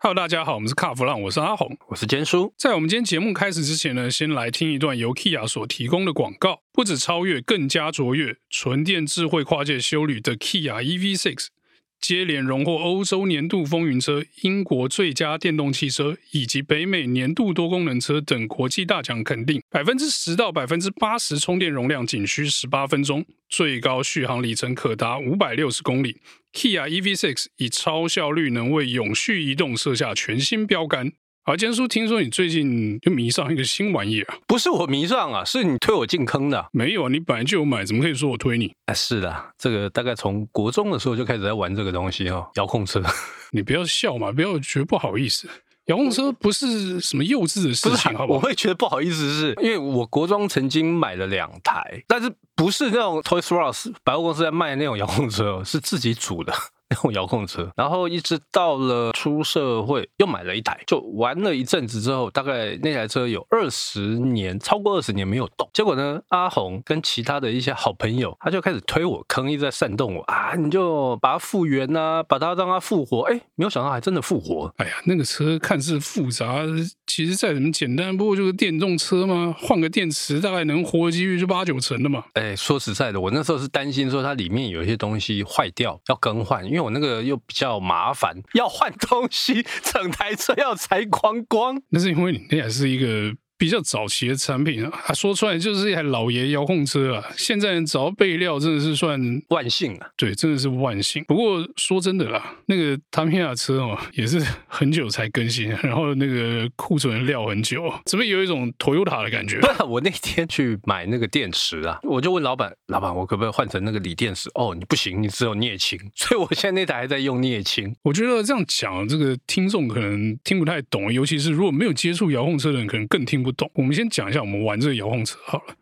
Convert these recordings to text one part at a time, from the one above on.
Hello，大家好，我们是卡弗朗，我是阿红，我是坚叔。在我们今天节目开始之前呢，先来听一段由 Kia 所提供的广告。不止超越，更加卓越，纯电智慧跨界修旅的 Kia EV6，接连荣获欧洲年度风云车、英国最佳电动汽车以及北美年度多功能车等国际大奖肯定。百分之十到百分之八十充电容量仅需十八分钟，最高续航里程可达五百六十公里。Kia EV6 以超效率能为永续移动设下全新标杆。而坚叔，听说你最近就迷上一个新玩意儿啊？不是我迷上啊，是你推我进坑的。没有啊，你本来就有买，怎么可以说我推你？啊，是的，这个大概从国中的时候就开始在玩这个东西哦，遥控车。你不要笑嘛，不要觉得不好意思。遥控车不是什么幼稚的事情，好不好？我会觉得不好意思是，是因为我国中曾经买了两台，但是不是那种 Toys R Us 百货公司在卖的那种遥控车，是自己组的。用遥控车，然后一直到了出社会，又买了一台，就玩了一阵子之后，大概那台车有二十年，超过二十年没有动。结果呢，阿红跟其他的一些好朋友，他就开始推我坑，一直在煽动我啊，你就把它复原呐、啊，把它让它复活。哎，没有想到还真的复活。哎呀，那个车看似复杂，其实再怎么简单，不过就是电动车嘛，换个电池，大概能活的几率就八九成的嘛。哎，说实在的，我那时候是担心说它里面有一些东西坏掉，要更换，因为。因为我那个又比较麻烦，要换东西，整台车要拆光光。那是因为你那也是一个。比较早期的产品啊，说出来就是一台老爷遥控车啊。现在只要备料真的是算万幸啊，对，真的是万幸。不过说真的啦，那个 Tamiya 车哦，也是很久才更新，然后那个库存料很久，怎么有一种 Toyota 的感觉？不，我那天去买那个电池啊，我就问老板，老板，我可不可以换成那个锂电池？哦，你不行，你只有镍氢。所以我现在那台还在用镍氢。我觉得这样讲，这个听众可能听不太懂，尤其是如果没有接触遥控车的人，可能更听不。不懂，我们先讲一下我们玩这个遥控车好了。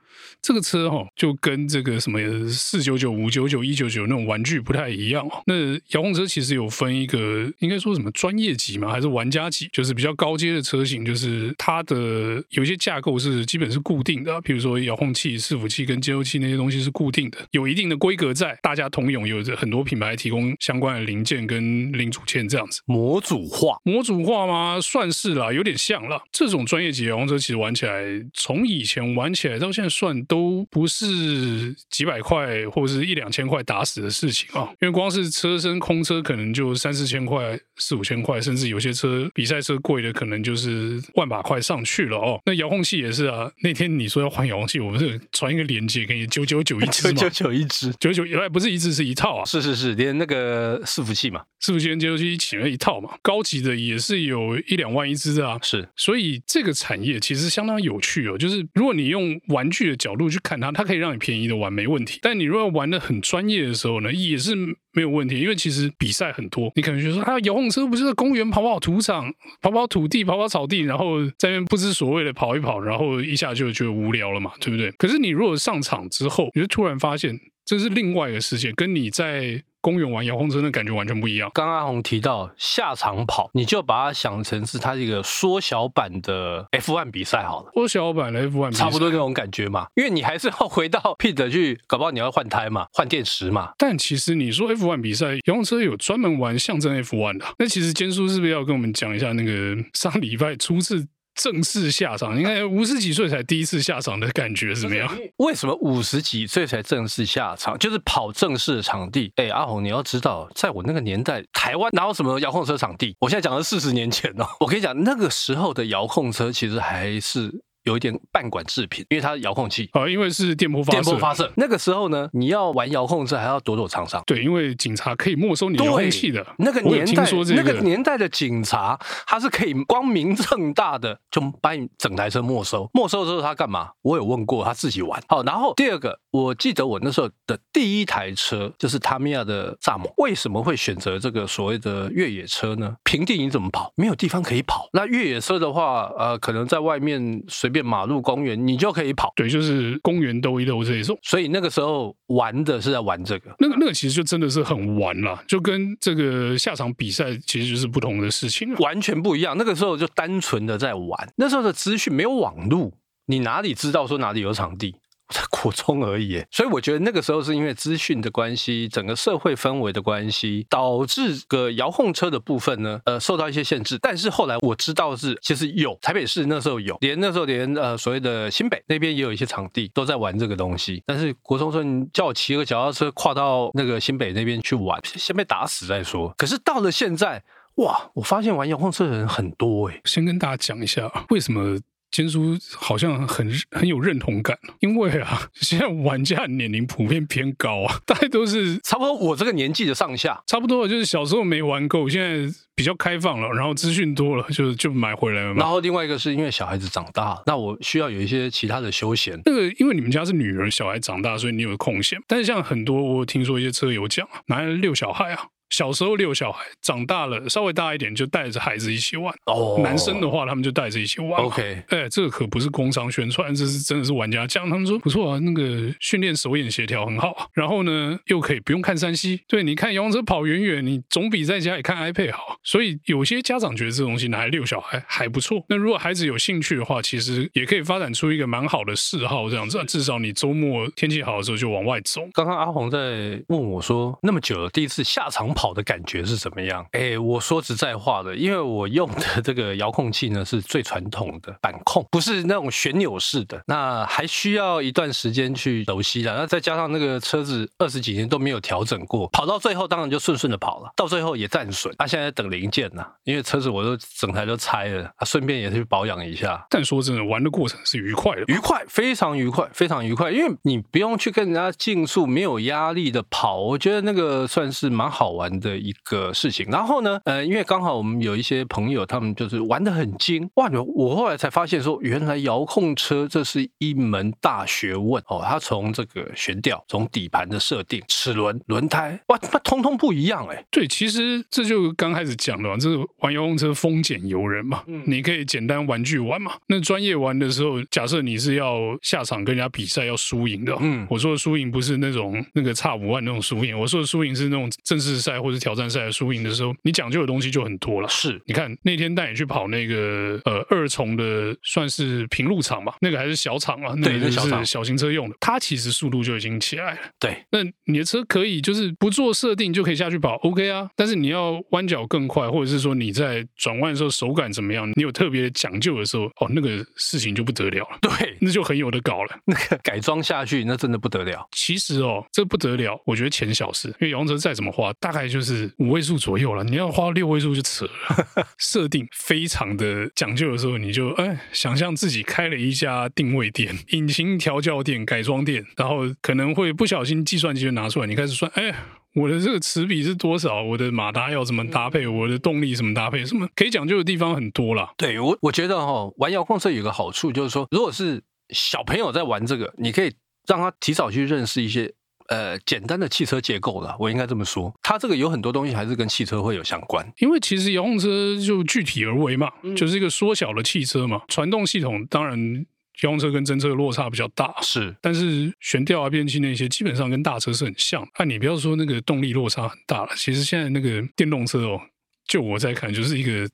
这个车哈，就跟这个什么四九九、五九九、一九九那种玩具不太一样哦。那遥控车其实有分一个，应该说什么专业级嘛？还是玩家级？就是比较高阶的车型，就是它的有一些架构是基本是固定的，比如说遥控器、伺服器跟接收器那些东西是固定的，有一定的规格在，大家通用，有着很多品牌提供相关的零件跟零组件这样子。模组化，模组化吗？算是啦，有点像啦。这种专业级遥控车其实玩起来，从以前玩起来到现在算都。都不是几百块或者是一两千块打死的事情啊，因为光是车身空车可能就三四千块、四五千块，甚至有些车比赛车贵的可能就是万把块上去了哦。那遥控器也是啊，那天你说要换遥控器，我不是传一个链接给你，九九九一支吗？九九九一只，九九原来不是一只是一套啊？是是是，连那个伺服器嘛，伺服器跟接收器一起了一套嘛，高级的也是有一两万一支啊。是，所以这个产业其实相当有趣哦，就是如果你用玩具的角度。去看它，它可以让你便宜的玩没问题。但你如果玩的很专业的时候呢，也是没有问题。因为其实比赛很多，你可能就说啊，遥控车不是在公园跑跑土场、跑跑土地、跑跑草地，然后在那边不知所谓的跑一跑，然后一下就觉得无聊了嘛，对不对？可是你如果上场之后，你就突然发现这是另外一个世界，跟你在。公园玩遥控车的感觉完全不一样。刚刚阿红提到下场跑，你就把它想成是它一个缩小版的 F1 比赛好了。缩小版的 F1 比赛差不多那种感觉嘛，因为你还是要回到 pit 去，搞不好你要换胎嘛，换电池嘛。但其实你说 F1 比赛，遥控车有专门玩象征 F1 的。那其实坚叔是不是要跟我们讲一下那个上礼拜初次？正式下场，应该五十几岁才第一次下场的感觉怎么样？为什么五十几岁才正式下场？就是跑正式的场地。哎，阿红，你要知道，在我那个年代，台湾哪有什么遥控车场地？我现在讲的四十年前哦。我跟你讲，那个时候的遥控车其实还是。有一点半管制品，因为它是遥控器啊，因为是电波发射。电波发射那个时候呢，你要玩遥控车还要躲躲藏藏。对，因为警察可以没收你遥控器的。那个年代，这个、那个年代的警察，他是可以光明正大的就把你整台车没收。没收的时候他干嘛？我有问过，他自己玩。好，然后第二个，我记得我那时候的第一台车就是 Tamiya 的萨姆。为什么会选择这个所谓的越野车呢？平地你怎么跑？没有地方可以跑。那越野车的话，呃，可能在外面随便。马路、公园，你就可以跑。对，就是公园兜一兜这一种。所以那个时候玩的是在玩这个，那个那个其实就真的是很玩了，就跟这个下场比赛其实就是不同的事情，完全不一样。那个时候就单纯的在玩，那时候的资讯没有网路，你哪里知道说哪里有场地？在国中而已，所以我觉得那个时候是因为资讯的关系，整个社会氛围的关系，导致个遥控车的部分呢，呃，受到一些限制。但是后来我知道是，其实有台北市那时候有，连那时候连呃所谓的新北那边也有一些场地都在玩这个东西。但是国中说你叫我骑个脚踏车跨到那个新北那边去玩，先被打死再说。可是到了现在，哇，我发现玩遥控车的人很多诶。先跟大家讲一下为什么。坚叔好像很很有认同感，因为啊，现在玩家年龄普遍偏高啊，大概都是差不多我这个年纪的上下，差不多就是小时候没玩够，现在比较开放了，然后资讯多了，就就买回来了。然后另外一个是因为小孩子长大，那我需要有一些其他的休闲。那个因为你们家是女儿，小孩长大，所以你有空闲。但是像很多我听说一些车友讲啊，拿来遛小孩啊。小时候遛小孩，长大了稍微大一点就带着孩子一起玩。哦，oh, 男生的话他们就带着一起玩。OK，哎，这个可不是工商宣传，这是真的是玩家讲。他们说不错啊，那个训练手眼协调很好啊。然后呢，又可以不用看山西。对，你看遥控车跑远远，你总比在家里看 iPad 好。所以有些家长觉得这东西拿来遛小孩还不错。那如果孩子有兴趣的话，其实也可以发展出一个蛮好的嗜好，这样子。至少你周末天气好的时候就往外走。刚刚阿红在问我说，那么久了，第一次下场跑的感觉是？怎么样？哎，我说实在话的，因为我用的 这个遥控器呢是最传统的板控，不是那种旋钮式的，那还需要一段时间去熟悉的。那再加上那个车子二十几年都没有调整过，跑到最后当然就顺顺的跑了，到最后也战损。他、啊、现在等零件呢，因为车子我都整台都拆了，啊，顺便也去保养一下。但说真的，玩的过程是愉快的，愉快，非常愉快，非常愉快，因为你不用去跟人家竞速，没有压力的跑，我觉得那个算是蛮好玩的一个。事情，然后呢，呃，因为刚好我们有一些朋友，他们就是玩的很精，哇！我后来才发现说，原来遥控车这是一门大学问哦。它从这个悬吊，从底盘的设定、齿轮、轮胎，哇，那通通不一样哎。对，其实这就刚开始讲的嘛，这是玩遥控车丰俭由人嘛。嗯，你可以简单玩具玩嘛。那专业玩的时候，假设你是要下场跟人家比赛要输赢的，嗯，我说的输赢不是那种那个差五万那种输赢，我说的输赢是那种正式赛或者挑战赛的输。赢的时候，你讲究的东西就很多了。是，你看那天带你去跑那个呃二重的，算是平路场吧，那个还是小场啊，对，那个是小型车用的。它其实速度就已经起来了。对，那你的车可以就是不做设定就可以下去跑，OK 啊。但是你要弯角更快，或者是说你在转弯的时候手感怎么样，你有特别讲究的时候，哦，那个事情就不得了了。对，那就很有的搞了。那个改装下去，那真的不得了。其实哦，这不得了，我觉得钱小事，因为遥控车再怎么花，大概就是五位数。左右了，你要花六位数就扯了。设定非常的讲究的时候，你就哎，想象自己开了一家定位店、引擎调教店、改装店，然后可能会不小心计算机就拿出来，你开始算，哎，我的这个齿比是多少？我的马达要怎么搭配？我的动力怎么搭配？什么可以讲究的地方很多啦。对我，我觉得哈，玩遥控车有个好处，就是说，如果是小朋友在玩这个，你可以让他提早去认识一些。呃，简单的汽车结构了，我应该这么说。它这个有很多东西还是跟汽车会有相关，因为其实遥控车就具体而为嘛，嗯、就是一个缩小的汽车嘛。传动系统当然遥控车跟真车的落差比较大，是，但是悬吊啊、变气那些基本上跟大车是很像。那、啊、你不要说那个动力落差很大了，其实现在那个电动车哦，就我在看就是一个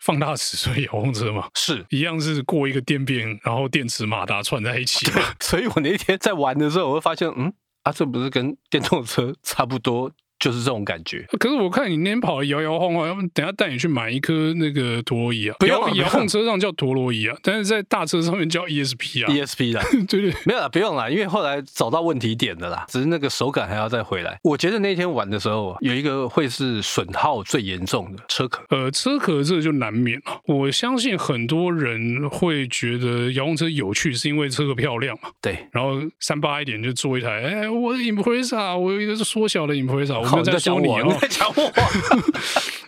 放大尺寸遥控车嘛，是一样是过一个电变，然后电池马达串在一起。所以我那天在玩的时候，我会发现，嗯。啊，这不是跟电动车差不多？就是这种感觉。可是我看你那天跑的摇摇晃晃，要不等下带你去买一颗那个陀螺仪啊？不要，遥控车上叫陀螺仪啊，但是在大车上面叫 ESP 啊。ESP 啦，对对，没有啦，不用啦，因为后来找到问题点的啦，只是那个手感还要再回来。我觉得那天玩的时候，有一个会是损耗最严重的车壳。呃，车壳这个就难免了。我相信很多人会觉得遥控车有趣，是因为车壳漂亮嘛。对，然后三八一点就做一台，哎，我的 Impreza，我有一个缩小的 Impreza，我在说你。在讲我，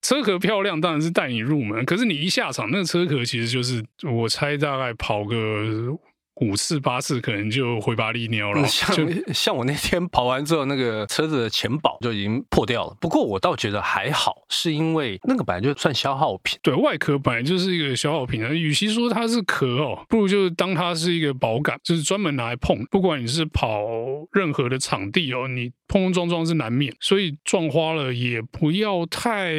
车壳漂亮当然是带你入门，可是你一下场，那个车壳其实就是我猜大概跑个。五次八次可能就回巴利尿了。像就 像我那天跑完之后，那个车子的前保就已经破掉了。不过我倒觉得还好，是因为那个本来就算消耗品。对，外壳本来就是一个消耗品啊。与其说它是壳哦，不如就当它是一个保杆，就是专门拿来碰。不管你是跑任何的场地哦，你碰碰撞撞是难免，所以撞花了也不要太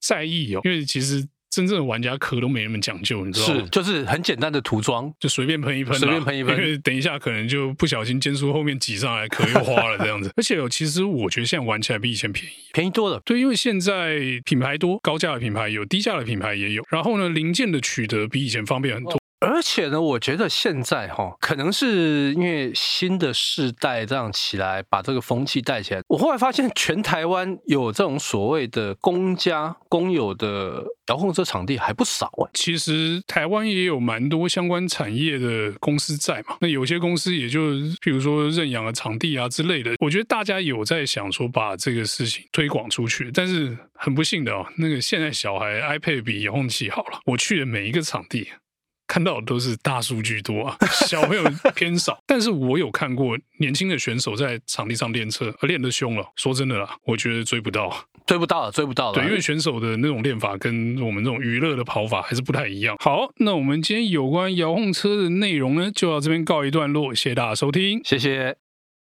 在意哦，因为其实。真正的玩家壳都没那么讲究，你知道吗？是，就是很简单的涂装，就随便喷一喷，随便喷一喷，因为等一下可能就不小心肩书后面挤上来，壳又花了这样子。而且有，其实我觉得现在玩起来比以前便宜，便宜多了。对，因为现在品牌多，高价的品牌有，低价的品牌也有。然后呢，零件的取得比以前方便很多。而且呢，我觉得现在哈，可能是因为新的世代这样起来，把这个风气带起来。我后来发现，全台湾有这种所谓的公家公有的遥控车场地还不少哎。其实台湾也有蛮多相关产业的公司在嘛。那有些公司也就，譬如说认养的场地啊之类的。我觉得大家有在想说把这个事情推广出去，但是很不幸的哦，那个现在小孩 iPad 比遥控器好了。我去的每一个场地。看到的都是大数据多啊，小朋友偏少。但是我有看过年轻的选手在场地上练车，练得凶了。说真的啦，我觉得追不到，追不到了，追不到了。对，因为选手的那种练法跟我们这种娱乐的跑法还是不太一样。好，那我们今天有关遥控车的内容呢，就到这边告一段落。谢谢大家收听，谢谢。